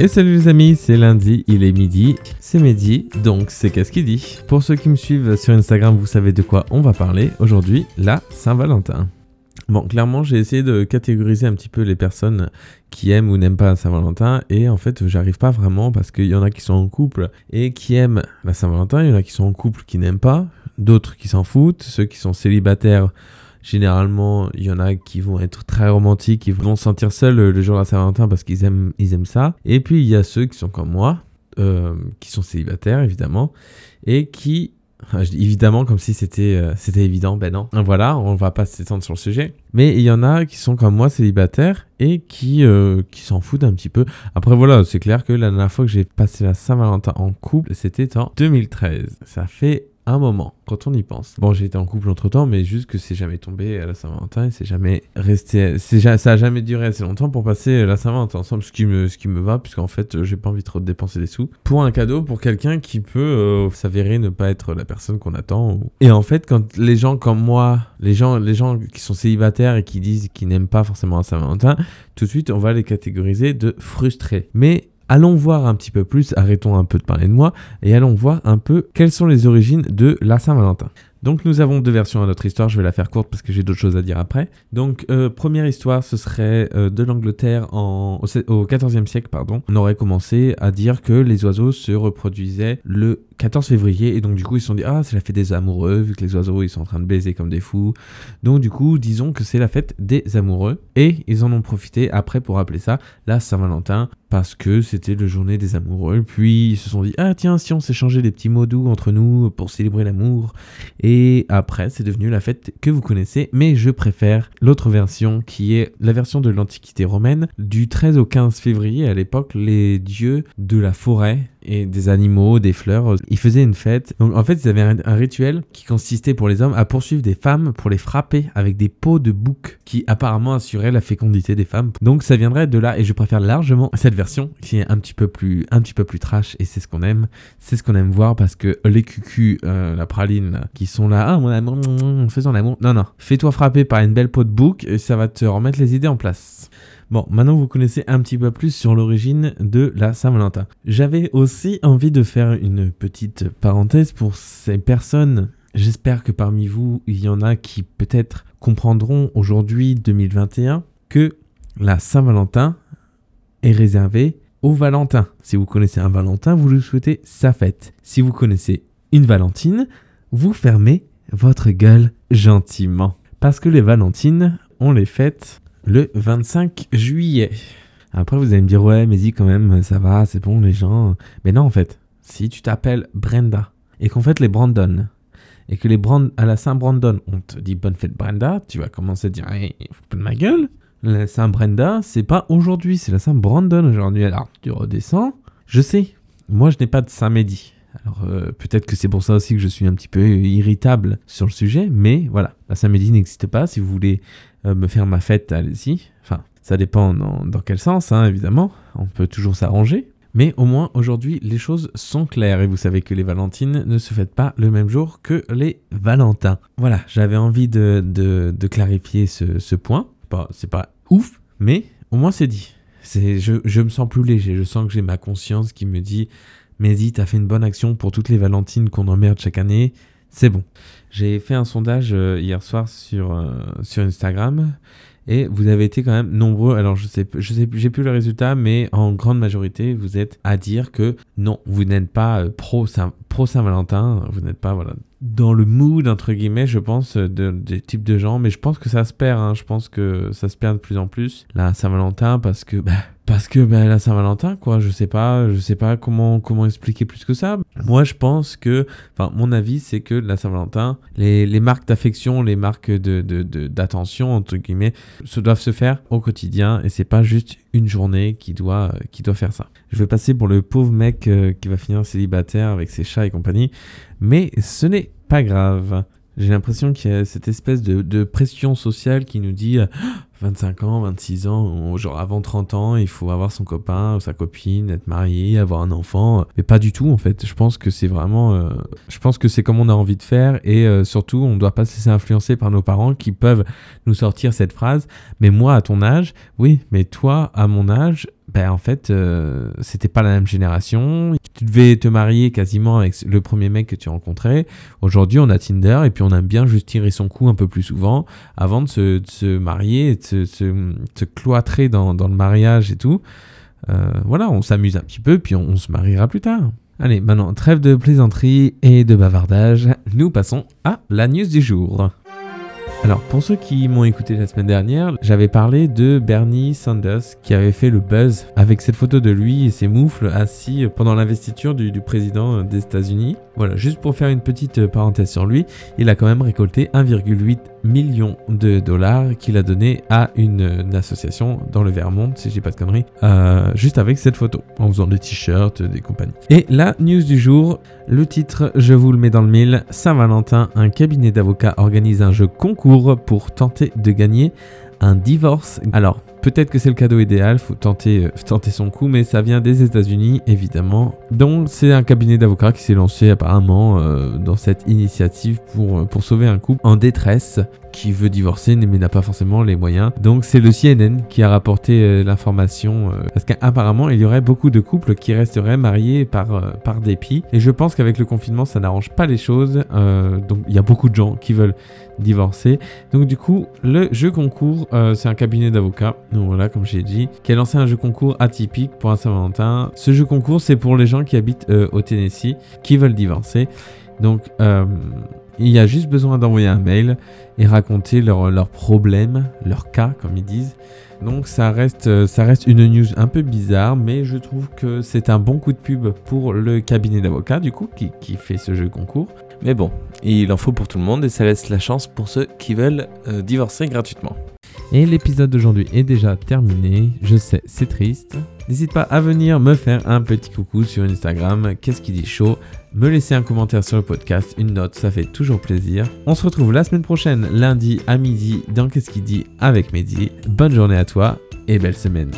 Et salut les amis, c'est lundi, il est midi, c'est midi, donc c'est qu'est-ce qu'il dit Pour ceux qui me suivent sur Instagram, vous savez de quoi on va parler aujourd'hui, la Saint-Valentin. Bon, clairement, j'ai essayé de catégoriser un petit peu les personnes qui aiment ou n'aiment pas la Saint-Valentin, et en fait, j'arrive pas vraiment parce qu'il y en a qui sont en couple et qui aiment la Saint-Valentin, il y en a qui sont en couple qui n'aiment pas, d'autres qui s'en foutent, ceux qui sont célibataires Généralement, il y en a qui vont être très romantiques, qui vont se sentir seuls le jour de la Saint-Valentin parce qu'ils aiment, ils aiment ça. Et puis, il y a ceux qui sont comme moi, euh, qui sont célibataires, évidemment, et qui évidemment comme si c'était euh, c'était évident, ben non. Voilà, on va pas s'étendre sur le sujet. Mais il y en a qui sont comme moi célibataires et qui, euh, qui s'en foutent un petit peu. Après voilà, c'est clair que la dernière fois que j'ai passé la Saint-Valentin en couple, c'était en 2013. Ça fait un moment, quand on y pense. Bon, j'ai été en couple entre temps, mais juste que c'est jamais tombé à la Saint-Valentin c'est jamais resté. ça a jamais duré assez longtemps pour passer la Saint-Valentin ensemble, ce qui me, ce qui me va, puisqu'en fait, j'ai pas envie trop de dépenser des sous pour un cadeau pour quelqu'un qui peut euh, s'avérer ne pas être la personne qu'on attend. Et en fait, quand les gens comme moi, les gens, les gens qui sont célibataires et qui disent qu'ils n'aiment pas forcément la Saint-Valentin, tout de suite, on va les catégoriser de frustrés. Mais allons voir un petit peu plus, arrêtons un peu de parler de moi, et allons voir un peu quelles sont les origines de la Saint-Valentin. Donc nous avons deux versions à notre histoire, je vais la faire courte parce que j'ai d'autres choses à dire après. Donc euh, première histoire, ce serait euh, de l'Angleterre au, au 14e siècle, pardon. On aurait commencé à dire que les oiseaux se reproduisaient le 14 février. Et donc du coup ils se sont dit ah c'est la fête des amoureux vu que les oiseaux ils sont en train de baiser comme des fous. Donc du coup disons que c'est la fête des amoureux. Et ils en ont profité après pour appeler ça la Saint-Valentin parce que c'était le journée des amoureux. Puis ils se sont dit ah tiens si on s'échangeait des petits mots doux entre nous pour célébrer l'amour après c'est devenu la fête que vous connaissez mais je préfère l'autre version qui est la version de l'Antiquité romaine. Du 13 au 15 février à l'époque les dieux de la forêt et des animaux, des fleurs. Ils faisaient une fête. Donc en fait, ils avaient un, rituel qui consistait pour les hommes à poursuivre des femmes pour les frapper avec des peaux de bouc qui apparemment assuraient la fécondité des femmes. Donc ça viendrait de là et je préfère largement cette version qui est un petit peu plus un petit peu plus trash et c'est ce qu'on aime. C'est ce qu'on aime voir parce que les cucus, euh, la praline qui sont là, ah mon amour, faisons l'amour. Non non, fais-toi frapper par une belle peau de bouc et ça va te remettre les idées en place. Bon, maintenant vous connaissez un petit peu plus sur l'origine de la Saint-Valentin. J'avais aussi envie de faire une petite parenthèse pour ces personnes. J'espère que parmi vous, il y en a qui peut-être comprendront aujourd'hui 2021 que la Saint-Valentin est réservée au Valentin. Si vous connaissez un Valentin, vous lui souhaitez sa fête. Si vous connaissez une Valentine, vous fermez votre gueule gentiment. Parce que les Valentines, on les fête le 25 juillet. Après, vous allez me dire, ouais, mais dis quand même, ça va, c'est bon, les gens. Mais non, en fait, si tu t'appelles Brenda et qu'en fait, les Brandon, et que les Brand à la Saint-Brandon, on te dit bonne fête Brenda, tu vas commencer à dire, hey, faut de ma gueule. La Saint-Brenda, c'est pas aujourd'hui, c'est la Saint-Brandon aujourd'hui. Alors, tu redescends. Je sais, moi, je n'ai pas de Saint-Médi. Alors euh, peut-être que c'est pour ça aussi que je suis un petit peu irritable sur le sujet, mais voilà, la Saint-Médi n'existe pas. Si vous voulez euh, me faire ma fête, allez-y. Enfin, ça dépend dans, quel sens, hein, évidemment. On peut toujours s'arranger. Mais au moins, aujourd'hui, les choses sont claires et vous savez que les Valentines ne se fêtent pas le même jour que les Valentins. Voilà, j'avais envie de, de, clarifier ce, point. c'est pas ouf, mais au moins c'est dit. Je, je, me sens plus léger, je sens que j'ai ma conscience qui me dit Mais dis, t'as fait une bonne action pour toutes les Valentines qu'on emmerde chaque année, c'est bon. J'ai fait un sondage euh, hier soir sur, euh, sur Instagram et vous avez été quand même nombreux. Alors je sais, je sais, j'ai plus le résultat, mais en grande majorité, vous êtes à dire que non, vous n'êtes pas euh, pro Saint, pro Saint Valentin, vous n'êtes pas voilà dans le mood entre guillemets, je pense, de, des types de gens. Mais je pense que ça se perd. Hein. Je pense que ça se perd de plus en plus la Saint Valentin parce que bah, parce que ben, la Saint-Valentin, quoi, je sais pas, je sais pas comment comment expliquer plus que ça. Moi, je pense que, enfin, mon avis, c'est que la Saint-Valentin, les, les, marques d'affection, les marques de d'attention entre guillemets, se doivent se faire au quotidien et c'est pas juste une journée qui doit qui doit faire ça. Je vais passer pour le pauvre mec euh, qui va finir célibataire avec ses chats et compagnie, mais ce n'est pas grave. J'ai l'impression qu'il y a cette espèce de, pression sociale qui nous dit 25 ans, 26 ans, genre avant 30 ans, il faut avoir son copain ou sa copine, être marié, avoir un enfant. Mais pas du tout en fait. Je pense que c'est vraiment. Euh, je pense que c'est comme on a envie de faire et euh, surtout on ne doit pas se laisser influencer par nos parents qui peuvent nous sortir cette phrase. Mais moi à ton âge, oui, mais toi à mon âge, ben en fait, euh, c'était pas la même génération. Tu devais te marier quasiment avec le premier mec que tu rencontrais. Aujourd'hui, on a Tinder et puis on aime bien juste tirer son coup un peu plus souvent avant de se, marier, de se, cloîtrer dans, dans, le mariage et tout. Euh, voilà, on s'amuse un petit peu puis on, on se mariera plus tard. Allez, maintenant, trêve de plaisanterie et de bavardage, nous passons à la news du jour. Alors, pour ceux qui m'ont écouté la semaine dernière, j'avais parlé de Bernie Sanders qui avait fait le buzz avec cette photo de lui et ses moufles assis pendant l'investiture du, du, président des États-Unis. Voilà, juste pour faire une petite parenthèse sur lui, il a quand même récolté 1,8 million de dollars qu'il a donné à une, une, association dans le Vermont, si j'ai pas de conneries, euh, juste avec cette photo, en faisant des t-shirts, des compagnies. Et la news du jour, le titre, je vous le mets dans le mille, Saint-Valentin, un cabinet d'avocats organise un jeu concours pour tenter de gagner un divorce. Alors, peut-être que c'est le cadeau idéal, faut tenter, euh, tenter son coup, mais ça vient des États-Unis, évidemment. Donc, c'est un cabinet d'avocats qui s'est lancé apparemment euh, dans cette initiative pour, pour sauver un couple en détresse qui veut divorcer mais n'a pas forcément les moyens. Donc c'est le CNN qui a rapporté euh, l'information euh, parce qu'apparemment il y aurait beaucoup de couples qui resteraient mariés par, euh, par dépit et je pense qu'avec le confinement ça n'arrange pas les choses. Euh, donc il y a beaucoup de gens qui veulent divorcer. Donc du coup le jeu concours c'est un cabinet d'avocats. Voilà comme j'ai dit qui a lancé un jeu concours atypique pour un Saint-Valentin. Ce jeu concours c'est pour les gens qui habitent au Tennessee qui veulent divorcer. Donc il y a juste besoin d'envoyer un mail et raconter leurs leur problèmes, leur cas, comme ils disent. Donc ça reste, ça reste une news un peu bizarre, mais je trouve que c'est un bon coup de pub pour le cabinet d'avocats, du coup, qui, qui, fait ce jeu concours. Mais bon, il en faut pour tout le monde et ça laisse la chance pour ceux qui veulent euh, divorcer gratuitement. Et l'épisode d'aujourd'hui est déjà terminé. Je sais, c'est triste. N'hésite pas à venir me faire un petit coucou sur Instagram. Qu'est-ce qui dit chaud? Me laisser un commentaire sur le podcast, une note, ça fait toujours plaisir. On se retrouve la semaine prochaine, lundi à midi, dans Qu'est-ce qui dit avec Mehdi. Bonne journée à toi et belle semaine.